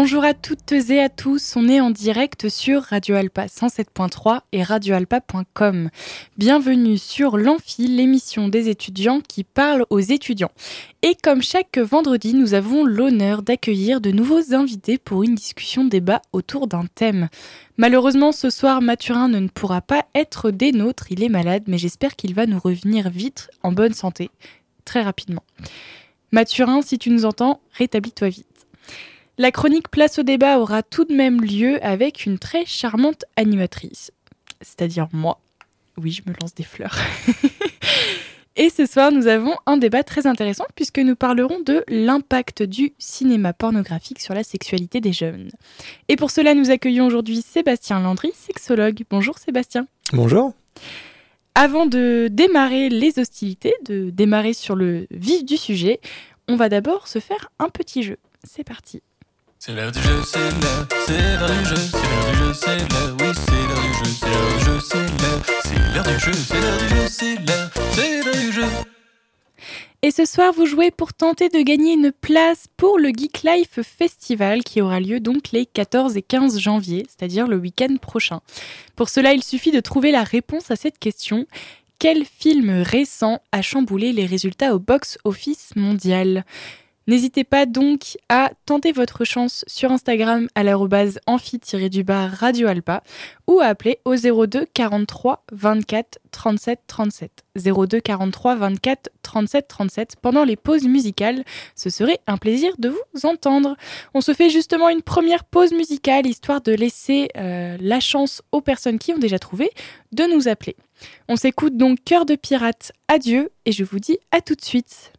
Bonjour à toutes et à tous, on est en direct sur Radio Alpa 107.3 et radioalpa.com. Bienvenue sur l'Amphi, l'émission des étudiants qui parle aux étudiants. Et comme chaque vendredi, nous avons l'honneur d'accueillir de nouveaux invités pour une discussion débat autour d'un thème. Malheureusement, ce soir, Mathurin ne pourra pas être des nôtres, il est malade, mais j'espère qu'il va nous revenir vite en bonne santé, très rapidement. Mathurin, si tu nous entends, rétablis-toi vite. La chronique Place au débat aura tout de même lieu avec une très charmante animatrice, c'est-à-dire moi. Oui, je me lance des fleurs. Et ce soir, nous avons un débat très intéressant puisque nous parlerons de l'impact du cinéma pornographique sur la sexualité des jeunes. Et pour cela, nous accueillons aujourd'hui Sébastien Landry, sexologue. Bonjour Sébastien. Bonjour. Avant de démarrer les hostilités, de démarrer sur le vif du sujet, on va d'abord se faire un petit jeu. C'est parti. C'est l'heure du jeu, c'est l'heure, c'est l'heure du jeu, c'est l'heure du jeu, c'est l'heure, oui, c'est l'heure du jeu, c'est l'heure du jeu, c'est l'heure, du jeu, c'est l'heure du jeu. Et ce soir, vous jouez pour tenter de gagner une place pour le Geek Life Festival qui aura lieu donc les 14 et 15 janvier, c'est-à-dire le week-end prochain. Pour cela, il suffit de trouver la réponse à cette question. Quel film récent a chamboulé les résultats au box-office mondial? N'hésitez pas donc à tenter votre chance sur Instagram à l'arrobase amphi-du-bar Radio Alpa ou à appeler au 02 43 24 37 37. 02 43 24 37 37 pendant les pauses musicales. Ce serait un plaisir de vous entendre. On se fait justement une première pause musicale histoire de laisser euh, la chance aux personnes qui ont déjà trouvé de nous appeler. On s'écoute donc Cœur de pirate, adieu et je vous dis à tout de suite.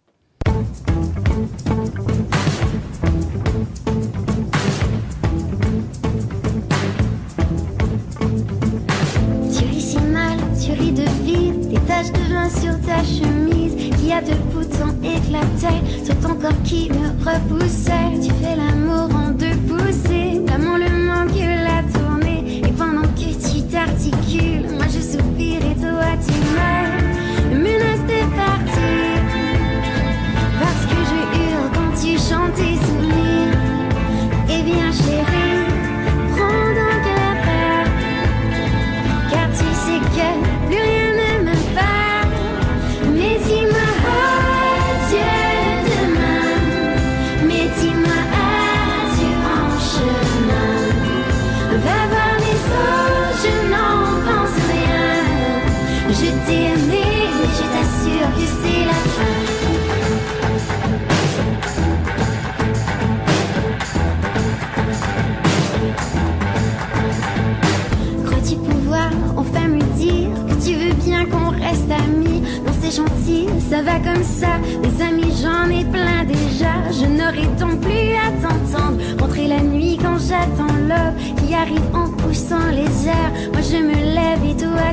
Taches de vin sur ta chemise, qui a deux boutons éclatés sur ton corps qui me repoussait. Tu fais l'amour en deux poussées, l'amour le manque la tournée, et pendant que tu t'articules, moi je soupire et toi tu meurs. Me menace de partir, parce que je hurle quand tu chantes tes souvenirs. Eh bien chérie,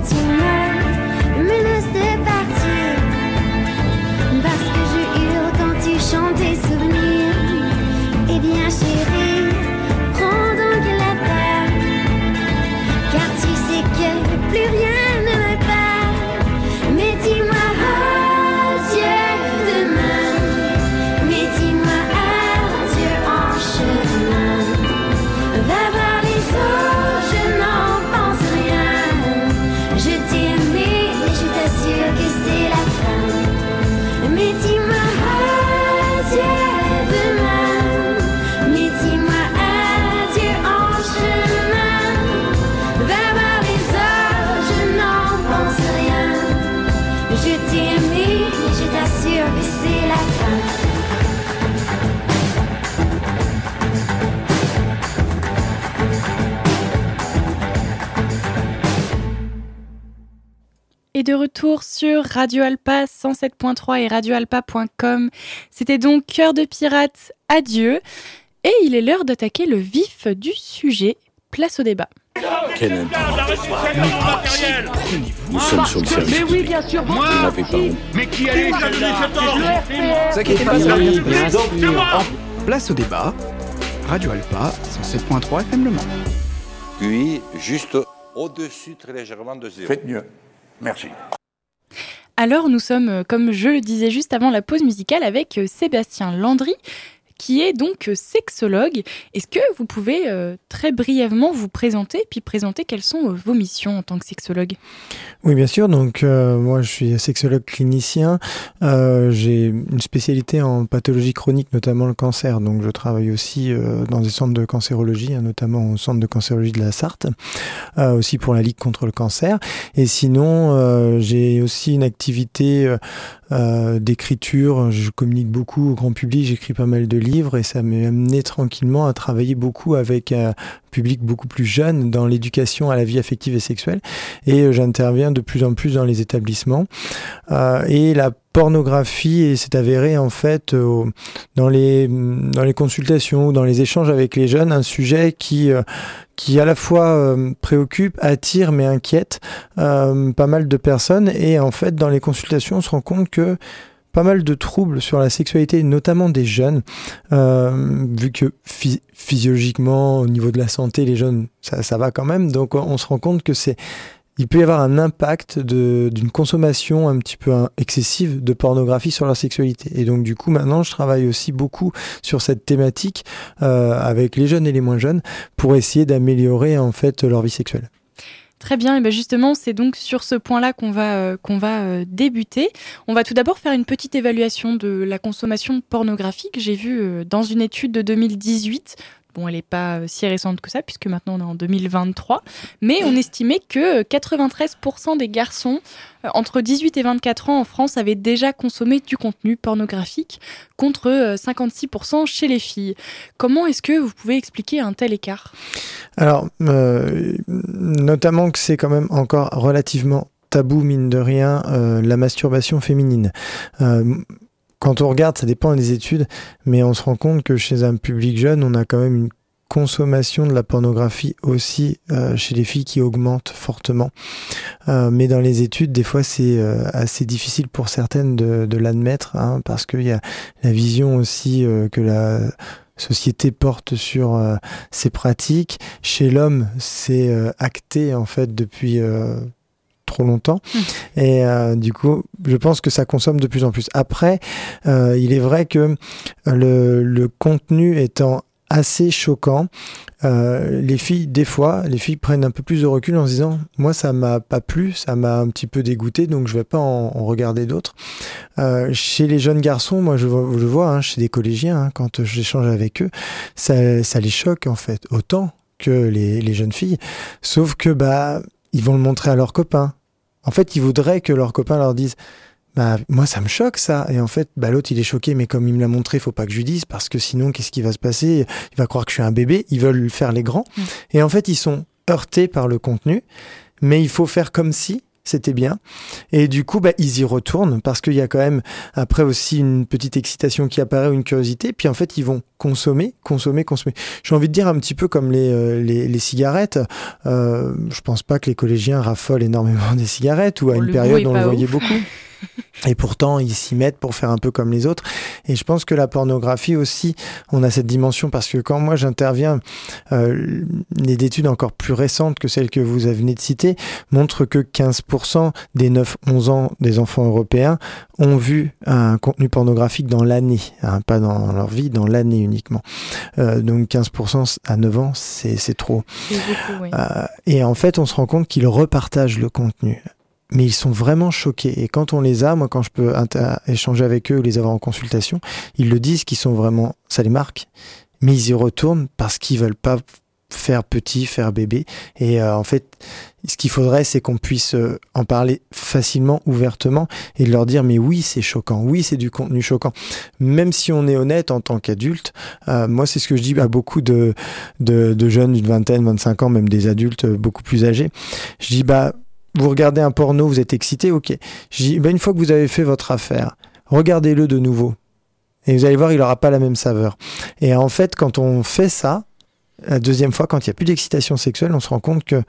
et toi sur Radio Alpa 107.3 et radioalpa.com. C'était donc Cœur de pirate, adieu. Et il est l'heure d'attaquer le vif du sujet. Place au débat. Kennedy. Nous sommes sur le service Mais oui, bien sûr, Vous n'avez pas honte. Mais qui allait vous inquiétez pas, ça va place au débat. Radio Alpa, 107.3 FM Le Mans. Puis, juste au-dessus, très légèrement de zéro. Faites mieux. Merci. Alors nous sommes, euh, comme je le disais juste avant la pause musicale, avec euh, Sébastien Landry, qui est donc euh, sexologue. Est-ce que vous pouvez euh, très brièvement vous présenter, puis présenter quelles sont euh, vos missions en tant que sexologue? Oui, bien sûr. Donc, moi, je suis sexologue clinicien. J'ai une spécialité en pathologie chronique, notamment le cancer. Donc, je travaille aussi dans des centres de cancérologie, hein, notamment au centre de cancérologie de la Sarthe, aussi pour la Ligue contre le cancer. Et sinon, j'ai aussi une activité euh, euh, d'écriture. Je communique beaucoup au grand public. J'écris pas mal de livres et ça m'a amené tranquillement à travailler beaucoup avec un public beaucoup plus jeune dans l'éducation à la vie affective et sexuelle. Et euh, j'interviens de plus en plus dans les établissements. Euh, et la pornographie et s'est avéré en fait euh, dans les dans les consultations ou dans les échanges avec les jeunes un sujet qui qui à la fois préoccupe, attire mais inquiète pas mal de personnes et en fait dans les consultations on se rend compte que pas mal de troubles sur la sexualité, notamment des jeunes, euh, vu que phy- physiologiquement, au niveau de la santé, les jeunes, ça, va quand même. Donc on, se rend compte que c'est il peut y avoir un impact d'une consommation un petit peu hein, excessive de pornographie sur leur sexualité. Et donc du coup maintenant je travaille aussi beaucoup sur cette thématique euh, avec les jeunes et les moins jeunes pour essayer d'améliorer en fait leur vie sexuelle. Très bien, et bien justement, c'est donc sur ce point-là qu'on va, euh, qu'on va euh, débuter. On va tout d'abord faire une petite évaluation de la consommation pornographique. J'ai vu euh, dans une étude de 2018, bon, elle n'est pas euh, si récente que ça, puisque maintenant on est en 2023, mais on estimait que euh, 93% des garçons euh, entre 18 et 24 ans en France avaient déjà consommé du contenu pornographique, contre euh, 56% chez les filles. Comment est-ce que vous pouvez expliquer un tel écart? Alors, euh, notamment que c'est quand même encore relativement tabou, mine de rien, euh, la masturbation féminine. Euh, quand on regarde, ça dépend des études, mais on se rend compte que chez un public jeune, on a quand même une consommation de la pornographie aussi euh, chez les filles qui augmente fortement. Euh, mais dans les études, des fois, c'est euh, assez difficile pour certaines de, l'admettre, hein, parce qu'il y a la vision aussi que la société porte sur ces pratiques. Chez l'homme, c'est acté en fait depuis trop longtemps. Et euh, du coup, je pense que ça consomme de plus en plus. Après, euh, il est vrai que le, le contenu étant assez choquant, euh, les filles, des fois, les filles prennent un peu plus de recul en se disant, moi, ça m'a pas plu, ça m'a un petit peu dégoûté, donc je vais pas en, en regarder d'autres. Euh, chez les jeunes garçons, moi, je je vois hein, chez des collégiens, hein, quand j'échange avec eux, ça, ça les choque en fait autant que les, les jeunes filles, sauf que bah ils vont le montrer à leurs copains. En fait, ils voudraient que leurs copains leur disent bah moi ça me choque ça et en fait bah l'autre il est choqué mais comme il me l'a montré faut pas que je lui dise parce que sinon qu'est-ce qui va se passer? Il va croire que je suis un bébé ils veulent faire les grands Mm. et en fait ils sont heurtés par le contenu mais il faut faire comme si c'était bien. Et du coup bah ils y retournent parce qu'il y a quand même après aussi une petite excitation qui apparaît ou une curiosité. Puis en fait ils vont consommer consommer consommer. J'ai envie de dire un petit peu comme les euh, les, les cigarettes. Euh, je pense pas que les collégiens raffolent énormément des cigarettes ou à Bon, une période on le voyait ouf. beaucoup et pourtant, ils s'y mettent pour faire un peu comme les autres. Et je pense que la pornographie aussi, on a cette dimension parce que quand moi j'interviens, euh, les études encore plus récentes que celles que vous venez de citer montrent que 15% des 9-11 ans des enfants européens ont vu un contenu pornographique dans l'année, hein, pas dans leur vie, dans l'année uniquement. Euh, donc 15% à 9 ans, c'est trop. C'est beaucoup, oui. Euh, et en fait, on se rend compte qu'ils repartagent le contenu. Mais ils sont vraiment choqués. Et quand on les a, moi, quand je peux échanger avec eux ou les avoir en consultation, ils le disent qu'ils sont vraiment, ça les marque. Mais ils y retournent parce qu'ils veulent pas faire petit, faire bébé. Et euh, en fait, ce qu'il faudrait, c'est qu'on puisse euh, en parler facilement, ouvertement, et leur dire, mais oui, c'est choquant, oui, c'est du contenu choquant. Même si on est honnête en tant qu'adulte, euh, moi, c'est ce que je dis à beaucoup de, de, de jeunes d'une vingtaine, 25 ans, même des adultes euh, beaucoup plus âgés. Je dis, bah, vous regardez un porno, vous êtes excité, ok. Dis, bah, une fois que vous avez fait votre affaire, regardez-le de nouveau. Et vous allez voir, il n'aura pas la même saveur. Et en fait, quand on fait ça, la deuxième fois, quand il n'y a plus d'excitation sexuelle, on se rend compte que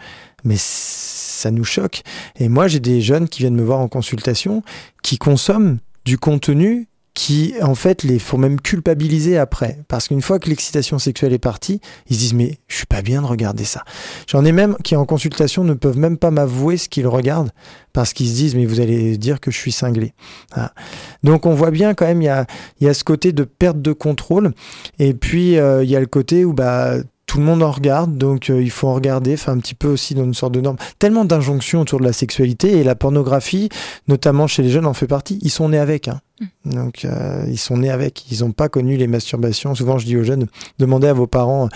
mais ça nous choque. Et moi, j'ai des jeunes qui viennent me voir en consultation, qui consomment du contenu qui en fait les font même culpabiliser après. Parce qu'une fois que l'excitation sexuelle est partie, ils se disent mais je suis pas bien de regarder ça. J'en ai même qui en consultation ne peuvent même pas m'avouer ce qu'ils regardent parce qu'ils se disent mais vous allez dire que je suis cinglé. Voilà. Donc on voit bien quand même il y a, y a ce côté de perte de contrôle et puis euh, il y a le côté où bah tout le monde en regarde, donc euh, il faut en regarder, enfin un petit peu aussi dans une sorte de norme. Tellement d'injonctions autour de la sexualité et la pornographie, notamment chez les jeunes, en fait partie. Ils sont nés avec. Hein. Donc euh, ils sont nés avec. Ils n'ont pas connu les masturbations. Souvent, je dis aux jeunes, demandez à vos parents euh,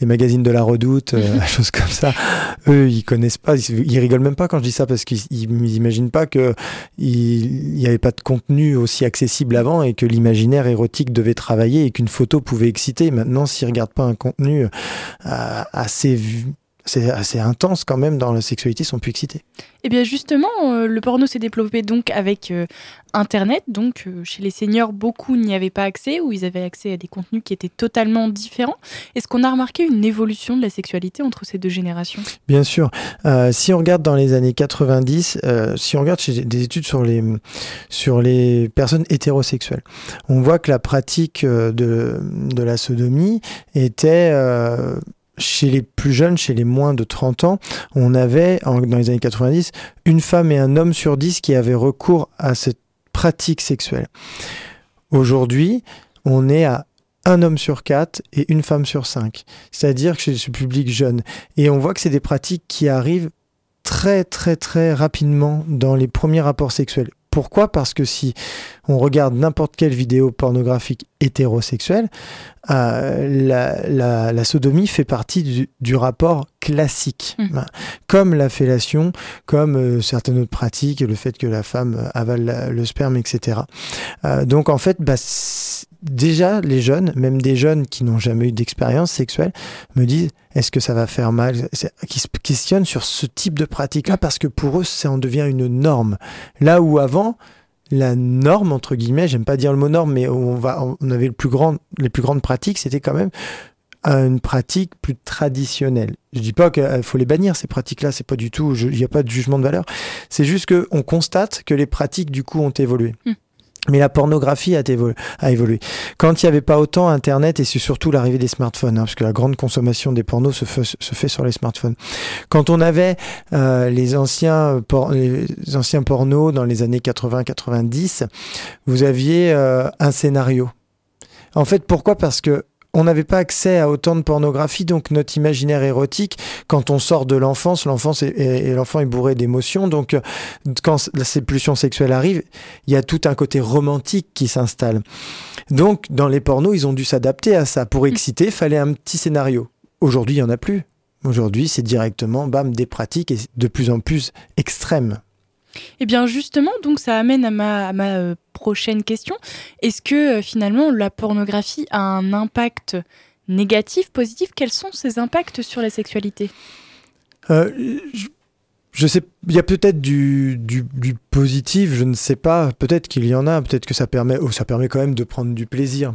les magazines de la Redoute, euh, choses comme ça. Eux, ils connaissent pas. Ils, ils rigolent même pas quand je dis ça parce qu'ils n'imaginent pas que il n'y avait pas de contenu aussi accessible avant et que l'imaginaire érotique devait travailler et qu'une photo pouvait exciter. Maintenant, s'ils regardent pas un contenu euh, assez vu, c'est assez intense quand même dans la sexualité, sont plus excités. Eh bien justement, euh, le porno s'est développé donc avec euh, Internet. Donc euh, chez les seniors, beaucoup n'y avaient pas accès ou ils avaient accès à des contenus qui étaient totalement différents. Est-ce qu'on a remarqué une évolution de la sexualité entre ces deux générations? Bien sûr. Si on regarde dans les années 90, euh, si on regarde chez des études sur les, sur les personnes hétérosexuelles, on voit que la pratique de, de la sodomie était chez les plus jeunes, chez les moins de 30 ans, on avait, dans les années 90, une femme et un homme sur 10 qui avaient recours à cette pratique sexuelle. Aujourd'hui, on est à un homme sur quatre et une femme sur cinq. C'est-à-dire que chez ce public jeune. Et on voit que c'est des pratiques qui arrivent très très très rapidement dans les premiers rapports sexuels. Pourquoi? Parce que si on regarde n'importe quelle vidéo pornographique hétérosexuelle, euh, la, la- la sodomie fait partie du, du rapport classique, Mhm. Voilà. comme la fellation, comme euh, certaines autres pratiques, le fait que la femme euh, avale la- le sperme, etc. Euh, donc en fait, bah, déjà les jeunes, même des jeunes qui n'ont jamais eu d'expérience sexuelle, me disent est-ce que ça va faire mal? Qui se questionnent sur ce type de pratique-là parce que pour eux, ça en devient une norme. Là où avant, la norme entre guillemets, j'aime pas dire le mot norme, mais on va, on avait les plus grandes pratiques, c'était quand même euh, une pratique plus traditionnelle. Je dis pas qu'il faut les bannir ces pratiques-là, c'est pas du tout, il n'y a pas de jugement de valeur. C'est juste que on constate que les pratiques du coup ont évolué. Hmm. Mais la pornographie a, évo- a évolué. Quand il n'y avait pas autant Internet, et c'est surtout l'arrivée des smartphones, hein, parce que la grande consommation des pornos se fait, sur les smartphones. Quand on avait euh, les, anciens les anciens pornos dans les années 80-90, vous aviez euh, un scénario. En fait, pourquoi? Parce que on n'avait pas accès à autant de pornographie, donc notre imaginaire érotique, quand on sort de l'enfance, l'enfance et l'enfant est bourré d'émotions, donc euh, quand la pulsion sexuelle arrive, il y a tout un côté romantique qui s'installe. Donc dans les pornos, ils ont dû s'adapter à ça. Pour exciter, il fallait un petit scénario. Aujourd'hui, il n'y en a plus. Aujourd'hui, c'est directement, bam, des pratiques et de plus en plus extrêmes. Eh bien justement, donc ça amène à ma, euh, prochaine question. Est-ce que euh, finalement la pornographie a un impact négatif, positif? Quels sont ses impacts sur la sexualité? Euh, je, je sais, il y a peut-être du, du, du positif, je ne sais pas. Peut-être qu'il y en a. Peut-être que ça permet, oh, ça permet quand même de prendre du plaisir,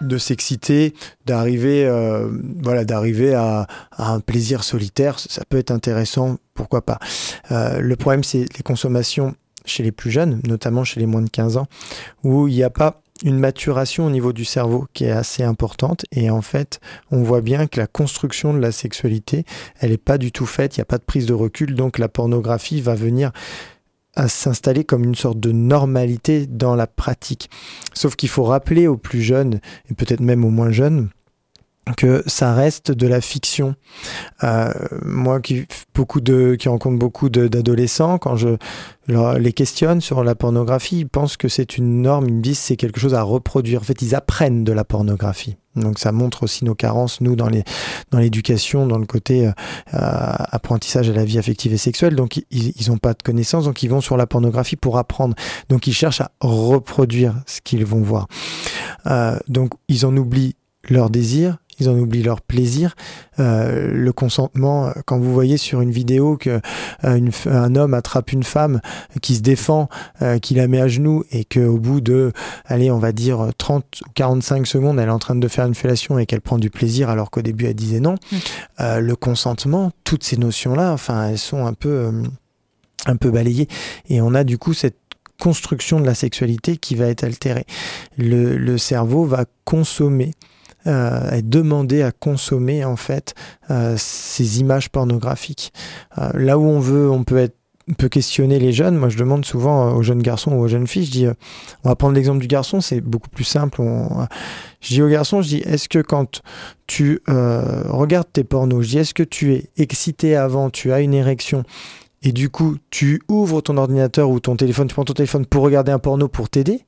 de s'exciter, d'arriver, euh, voilà, d'arriver à, un plaisir solitaire. Ça peut être intéressant, pourquoi pas. Euh, le problème, c'est les consommations chez les plus jeunes, notamment chez les moins de 15 ans, où il n'y a pas une maturation au niveau du cerveau qui est assez importante et en fait on voit bien que la construction de la sexualité elle n'est pas du tout faite, il n'y a pas de prise de recul donc la pornographie va venir à s'installer comme une sorte de normalité dans la pratique. Sauf qu'il faut rappeler aux plus jeunes et peut-être même aux moins jeunes que ça reste de la fiction. Euh, moi qui beaucoup de qui rencontre beaucoup d'adolescents, quand je leur- les questionne sur la pornographie, ils pensent que c'est une norme, ils me disent c'est quelque chose à reproduire. En fait, ils apprennent de la pornographie. Donc ça montre aussi nos carences, nous, dans les dans l'éducation, dans le côté euh, apprentissage à la vie affective et sexuelle. Donc ils ils ont pas de connaissances, donc ils vont sur la pornographie pour apprendre. Donc ils cherchent à reproduire ce qu'ils vont voir. Euh, donc ils en oublient leur désir, ils en oublient leur plaisir, euh, le consentement. Quand vous voyez sur une vidéo que euh, une f- un homme attrape une femme qui se défend, euh, qui la met à genoux et qu'au bout de, allez, on va dire 30 ou 45 secondes, elle est en train de faire une fellation et qu'elle prend du plaisir alors qu'au début elle disait non, Mm. euh, le consentement, toutes ces notions-là, enfin, elles sont un peu, euh, un peu balayées. Et on a du coup cette construction de la sexualité qui va être altérée. Le, le cerveau va consommer euh, est demandé à consommer en fait euh, ces images pornographiques. Euh, là où on veut, on peut être peut questionner les jeunes. Moi, je demande souvent aux jeunes garçons ou aux jeunes filles, je dis, on va prendre l'exemple du garçon, c'est beaucoup plus simple. je dis aux garçons, je dis, est-ce que quand tu regardes tes pornos, je dis, est-ce que tu es excité avant, tu as une érection, et du coup, tu ouvres ton ordinateur ou ton téléphone, tu prends ton téléphone pour regarder un porno pour t'aider,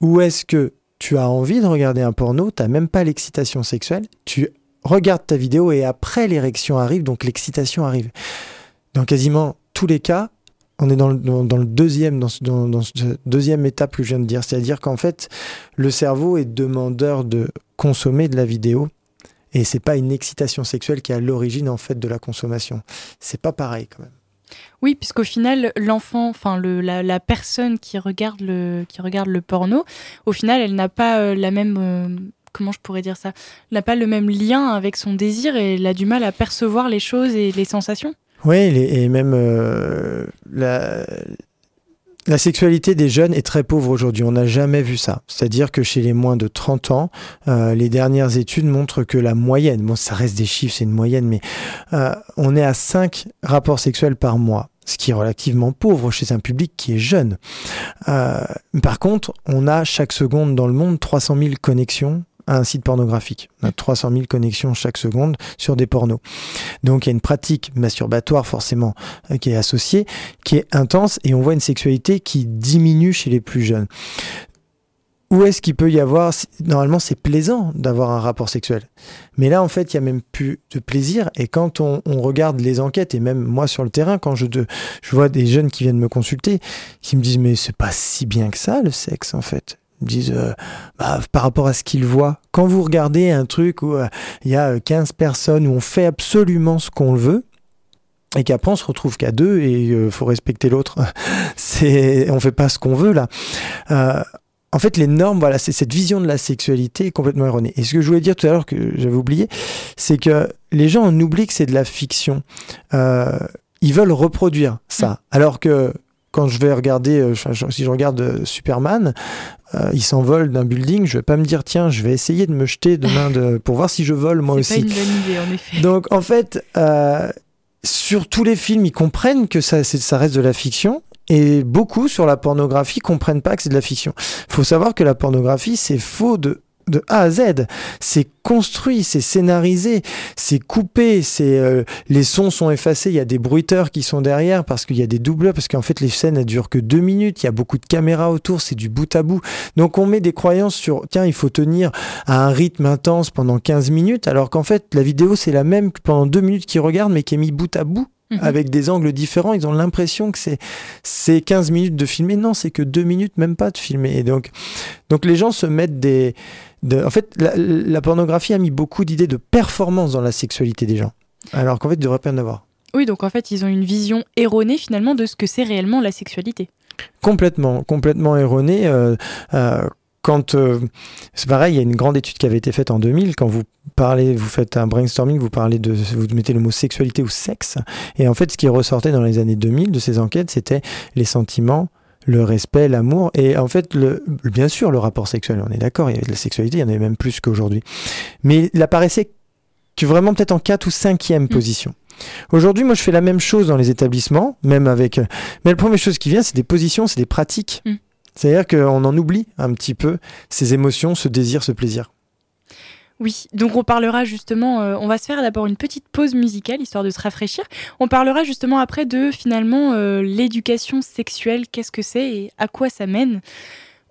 ou est-ce que tu as envie de regarder un porno, tu n'as même pas l'excitation sexuelle, tu regardes ta vidéo et après l'érection arrive, donc l'excitation arrive. Dans quasiment tous les cas, on est dans le, deuxième, deuxième étape que je viens de dire, c'est-à-dire qu'en fait, le cerveau est demandeur de consommer de la vidéo et c'est pas une excitation sexuelle qui est à l'origine en fait de la consommation. C'est pas pareil quand même. Oui, puisqu'au final, l'enfant, enfin la, personne qui regarde le qui regarde le porno, au final, elle n'a pas euh, la même euh, comment je pourrais dire ça, n'a pas le même lien avec son désir et elle a du mal à percevoir les choses et les sensations. Oui, et même euh, la, la sexualité des jeunes est très pauvre aujourd'hui. On n'a jamais vu ça. C'est-à-dire que chez les moins de 30 ans, les dernières études montrent que la moyenne, bon, ça reste des chiffres, c'est une moyenne, mais on est à 5 rapports sexuels par mois ce qui est relativement pauvre chez un public qui est jeune. Euh, par contre, on a chaque seconde dans le monde 300 000 connexions à un site pornographique. On a 300 000 connexions chaque seconde sur des pornos. Donc il y a une pratique masturbatoire forcément euh, qui est associée, qui est intense, et on voit une sexualité qui diminue chez les plus jeunes où est-ce qu'il peut y avoir Normalement, c'est plaisant d'avoir un rapport sexuel. Mais là, en fait, il y a même plus de plaisir. Et quand on, regarde les enquêtes, et même moi sur le terrain, quand je, je vois des jeunes qui viennent me consulter, qui me disent Mais c'est pas si bien que ça, le sexe, en fait. Disent euh, bah, Par rapport à ce qu'ils voient. Quand vous regardez un truc où euh, il y a 15 personnes, où on fait absolument ce qu'on veut, et qu'après on se retrouve qu'à deux et il euh, faut respecter l'autre. C'est, on fait pas ce qu'on veut là en fait, les normes, voilà, c'est cette vision de la sexualité est complètement erronée. Et ce que je voulais dire tout à l'heure que j'avais oublié, c'est que les gens on oublie que c'est de la fiction. Euh, ils veulent reproduire ça, mm. alors que quand je vais regarder, euh, si je regarde euh, il s'envole d'un building, je vais pas me dire tiens, je vais essayer de me jeter demain de, pour voir si je vole moi aussi. C'est pas une bonne idée en effet. Donc en fait, sur tous les films, ils comprennent que ça, ça reste de la fiction et beaucoup sur la pornographie comprennent pas que c'est de la fiction. Il faut savoir que la pornographie, c'est faux de de A à Z. C'est construit, c'est scénarisé, c'est coupé, c'est euh, les sons sont effacés, il y a des bruiteurs qui sont derrière parce qu'il y a des doubleurs, parce qu'en fait les scènes elles durent que deux minutes, il y a beaucoup de caméras autour, c'est du bout à bout. Donc on met des croyances sur tiens il faut tenir à un rythme intense pendant 15 minutes, alors qu'en fait la vidéo c'est la même que pendant deux minutes qu'ils regardent mais qui est mis bout à bout Mhm. avec des angles différents. Ils ont l'impression que c'est 15 minutes de filmer. Non, c'est que 2 minutes, même pas de filmer. Et donc, donc les gens se mettent des... en fait, la, pornographie a mis beaucoup d'idées de performance dans la sexualité des gens. Alors qu'en fait, il ne devrait pas y en avoir. Oui, donc en fait, ils ont une vision erronée finalement de ce que c'est réellement la sexualité. Complètement, complètement erronée. Euh, euh, quand euh, c'est pareil, il y a une grande étude qui avait été faite en 2000. Quand vous parlez, vous faites un brainstorming, vous parlez de, vous mettez le mot sexualité ou sexe, et en fait, ce qui ressortait dans les années 2000 de ces enquêtes, c'était les sentiments, le respect, l'amour, et en fait, le, bien sûr, le rapport sexuel. On est d'accord, il y avait de la sexualité, il y en avait même plus qu'aujourd'hui, mais il apparaissait que vraiment peut-être en 4 ou 5e mm. position. Aujourd'hui, moi, je fais la même chose dans les établissements, même avec. Mais la première chose qui vient, c'est des positions, c'est des pratiques. Mm. C'est-à-dire qu'on en oublie un petit peu ces émotions, ce désir, ce plaisir. Oui, donc on parlera justement, euh, on va se faire d'abord une petite pause musicale histoire de se rafraîchir. On parlera justement après de finalement euh, l'éducation sexuelle, qu'est-ce que c'est et à quoi ça mène.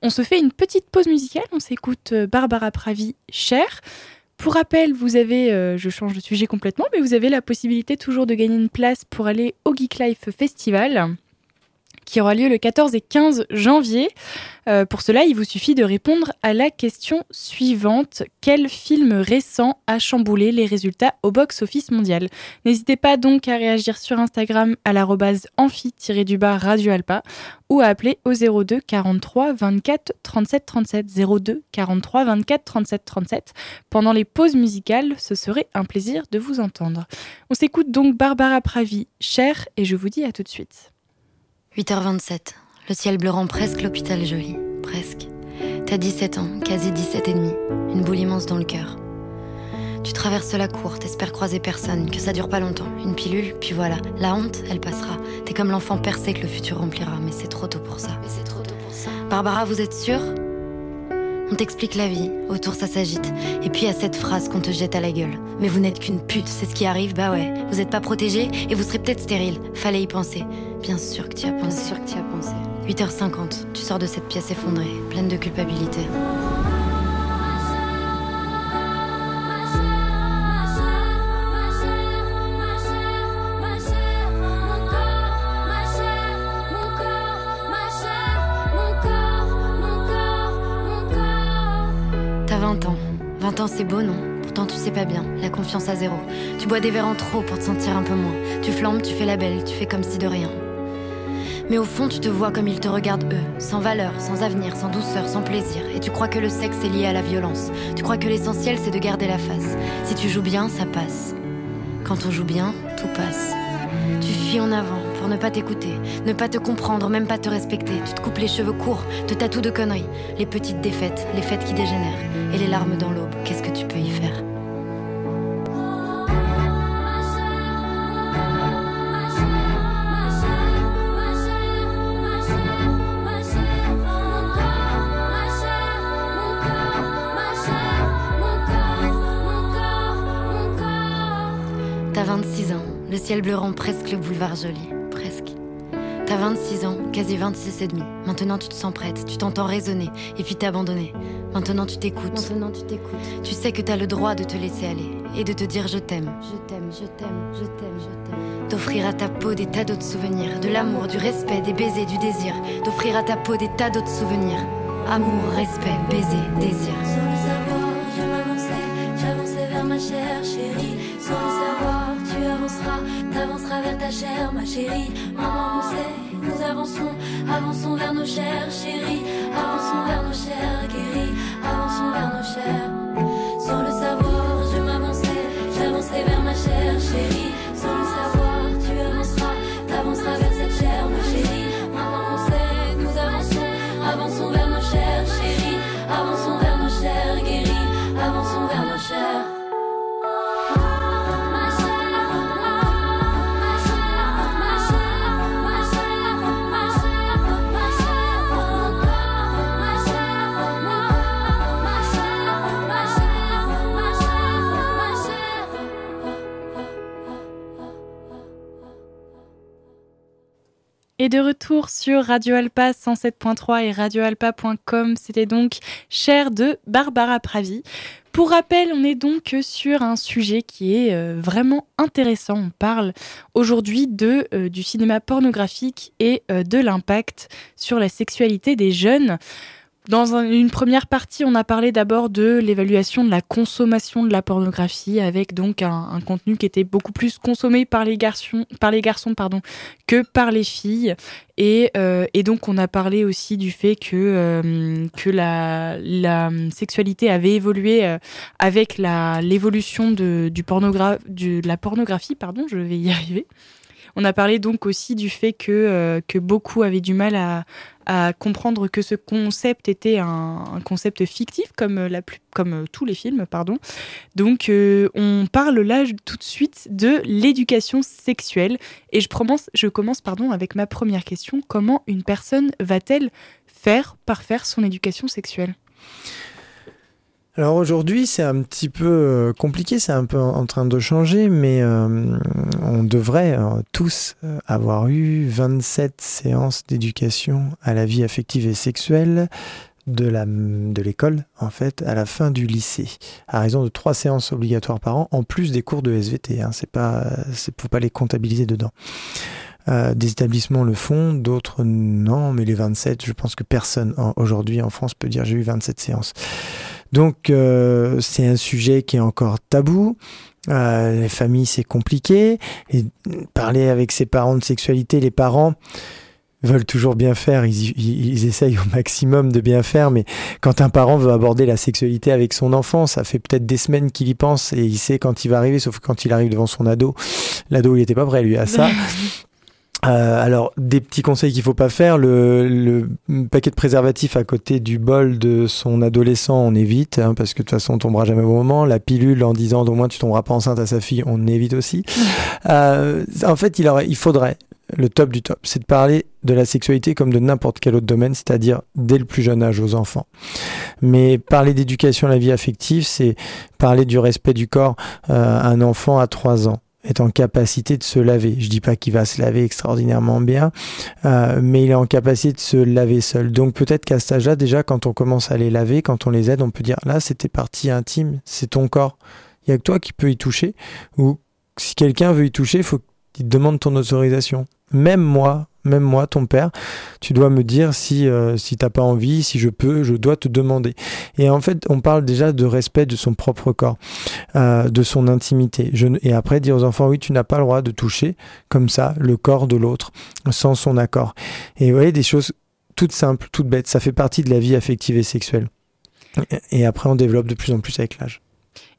On se fait une petite pause musicale, on s'écoute euh, Barbara Pravi, Cher. Pour rappel, vous avez, je change de sujet complètement, mais vous avez la possibilité toujours de gagner une place pour aller au Geek Life Festival qui aura lieu le 14 et 15 janvier. Euh, pour cela, il vous suffit de répondre à la question suivante. Quel film récent a chamboulé les résultats au box-office mondial? N'hésitez pas donc à réagir sur Instagram à l'arrobase amphi-du-bas Radio Alpa ou à appeler au 02 43 24 37 37 02 43 24 37 37. Pendant les pauses musicales, ce serait un plaisir de vous entendre. On s'écoute donc Barbara Pravi, chère, et je vous dis à tout de suite. 8h27. Le ciel bleu rend presque l'hôpital joli. Presque. T'as 17 ans, quasi 17 et demi. Une boule immense dans le cœur. Tu traverses la cour, t'espères croiser personne, que ça dure pas longtemps. Une pilule, puis voilà. La honte, elle passera. T'es comme l'enfant percé que le futur remplira, mais c'est trop tôt pour ça. Mais c'est trop tôt pour ça. Barbara, vous êtes sûre? On t'explique la vie, autour ça s'agite. Et puis à cette phrase qu'on te jette à la gueule. Mais vous n'êtes qu'une pute, c'est ce qui arrive, bah ouais. Vous n'êtes pas protégé et vous serez peut-être stérile. Fallait y penser. Bien sûr que tu as pensé. Bien sûr que tu as pensé. 8h50, tu sors de cette pièce effondrée, pleine de culpabilité. 20 ans. 20 ans, c'est beau, non? Pourtant, tu sais pas bien. La confiance à zéro. Tu bois des verres en trop pour te sentir un peu moins. Tu flambes, tu fais la belle, tu fais comme si de rien. Mais au fond, tu te vois comme ils te regardent eux, sans valeur, sans avenir, sans douceur, sans plaisir. Et tu crois que le sexe est lié à la violence. Tu crois que l'essentiel, c'est de garder la face. Si tu joues bien, ça passe. Quand on joue bien, tout passe. Tu fuis en avant pour ne pas t'écouter, ne pas te comprendre, même pas te respecter. Tu te coupes les cheveux courts, te tatoues de conneries. Les petites défaites, les fêtes qui dégénèrent. Et les larmes dans l'aube, qu'est-ce que tu peux y faire? T'as 26 ans, le ciel bleu rend presque le boulevard joli. T'as 26 ans, quasi 26 et demi. Maintenant tu te sens prête, tu t'entends raisonner, et puis t'abandonner. Maintenant tu t'écoutes. Maintenant tu t'écoutes. Tu sais que t'as le droit de te laisser aller et de te dire je t'aime. Je t'aime, je t'aime, je t'aime, je t'aime. D'offrir à ta peau des tas d'autres souvenirs, de l'amour, du respect, des baisers, du désir. D'offrir à ta peau des tas d'autres souvenirs. Amour, respect, baiser, désir. Sans le savoir, je m'avançais, j'avançais vers ma chère chérie. Sans le savoir, tu avanceras, t'avanceras vers ta chère, ma chérie. Maman, sait, nous avançons, avançons vers nos chères chéries. Avançons vers nos chères guéries, avançons vers nos chères. Sans le savoir, je m'avançais, j'avançais vers ma chère chérie. De retour sur Radio Alpa 107.3 et radioalpa.com, c'était donc Cher de Barbara Pravi. Pour rappel, on est donc sur un sujet qui est euh, vraiment intéressant. On parle aujourd'hui de euh, du cinéma pornographique et euh, de l'impact sur la sexualité des jeunes. Dans un- une première partie, on a parlé d'abord de l'évaluation de la consommation de la pornographie, avec donc un, contenu qui était beaucoup plus consommé par les garçons, par les garçons pardon, que par les filles. Et, euh, donc, on a parlé aussi du fait que, euh, que la, la sexualité avait évolué euh, avec l'évolution du pornogra de la pornographie. Pardon, je vais y arriver. On a parlé donc aussi du fait que, euh, beaucoup avaient du mal à, comprendre que ce concept était un, concept fictif, comme, comme euh, tous les films, pardon. Donc, euh, on parle là tout de suite de l'éducation sexuelle. Et je commence, je commence pardon, avec ma première question. Comment une personne va-t-elle faire parfaire son éducation sexuelle? Alors aujourd'hui, c'est un petit peu euh, compliqué, c'est un peu en train de changer, mais euh, on devrait euh, tous avoir eu 27 séances d'éducation à la vie affective et sexuelle de la de l'école en fait à la fin du lycée à raison de trois séances obligatoires par an en plus des cours de SVT hein, c'est pas faut pas les comptabiliser dedans. Des établissements le font d'autres non mais les 27 je pense que personne aujourd'hui en France peut dire j'ai eu 27 séances donc euh, c'est un sujet qui est encore tabou. Euh, les familles c'est compliqué. Parler avec ses parents de sexualité, les parents veulent toujours bien faire, ils, ils- essayent au maximum de bien faire, mais quand un parent veut aborder la sexualité avec son enfant, ça fait peut-être des semaines qu'il y pense et il sait quand il va arriver, sauf quand il arrive devant son ado, l'ado il était pas prêt lui à ça. Euh, alors, des petits conseils qu'il faut pas faire, le, le paquet de préservatifs à côté du bol de son adolescent, on évite, hein, parce que de toute façon, on tombera jamais au bon moment. La pilule en disant au moins tu tomberas pas enceinte à sa fille, on évite aussi. Euh, en fait, il, aurait, il faudrait, le top du top, c'est de parler de la sexualité comme de n'importe quel autre domaine, c'est-à-dire dès le plus jeune âge aux enfants. Mais parler d'éducation à la vie affective, c'est parler du respect du corps euh, à un enfant à 3 ans est en capacité de se laver. Je dis pas qu'il va se laver extraordinairement bien, euh, mais il est en capacité de se laver seul. Donc peut-être qu'à cet âge-là, déjà, quand on commence à les laver, quand on les aide, on peut dire là, c'était partie intime, c'est ton corps. Il y a que toi qui peux y toucher. Ou si quelqu'un veut y toucher, il faut qu'il demande ton autorisation. Même moi, même moi, ton père, tu dois me dire si, euh, si pas envie, si je peux, je dois te demander. Et en fait, on parle déjà de respect de son propre corps, euh, de son intimité. Je, et après, dire aux enfants, oui, tu n'as pas le droit de toucher comme ça le corps de l'autre sans son accord. Et vous voyez, des choses toutes simples, toutes bêtes, ça fait partie de la vie affective et sexuelle. Et après, on développe de plus en plus avec l'âge.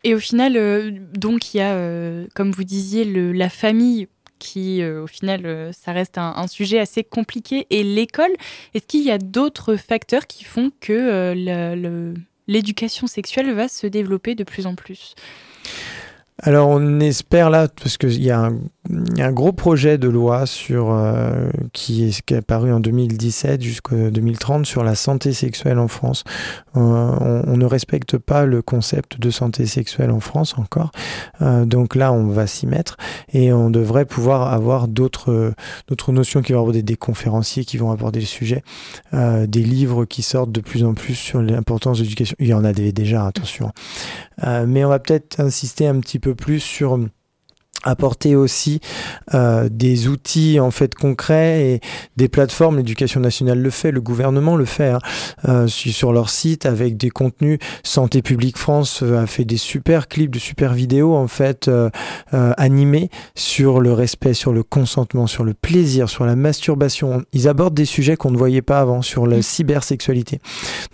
Et au final, euh, donc, il y a, euh, comme vous disiez, la famille qui, euh, au final, euh, ça reste un, sujet assez compliqué. Et l'école, est-ce qu'il y a d'autres facteurs qui font que euh, l'éducation sexuelle va se développer de plus en plus? Alors on espère là, parce qu'il y, a un, a un gros projet de loi sur, euh, qui, est, qui apparu en 2017 jusqu'en 2030 sur la santé sexuelle en France. Euh, on, ne respecte pas le concept de santé sexuelle en France encore. Euh, donc là on va s'y mettre et on devrait pouvoir avoir d'autres d'autres notions qui vont aborder des conférenciers qui vont aborder le sujet, euh, des livres qui sortent de plus en plus sur l'importance de l'éducation. Il y en a déjà, attention. Euh, mais on va peut-être insister un petit peu plus sur apporter aussi euh, des outils en fait concrets et des plateformes. L'éducation nationale le fait, le gouvernement le fait hein, euh, sur leur site avec des contenus. Santé publique France euh, a fait des super clips, de super vidéos en fait euh, euh, animés sur le respect, sur le consentement, sur le plaisir, sur la masturbation. Ils abordent des sujets qu'on ne voyait pas avant sur la cybersexualité.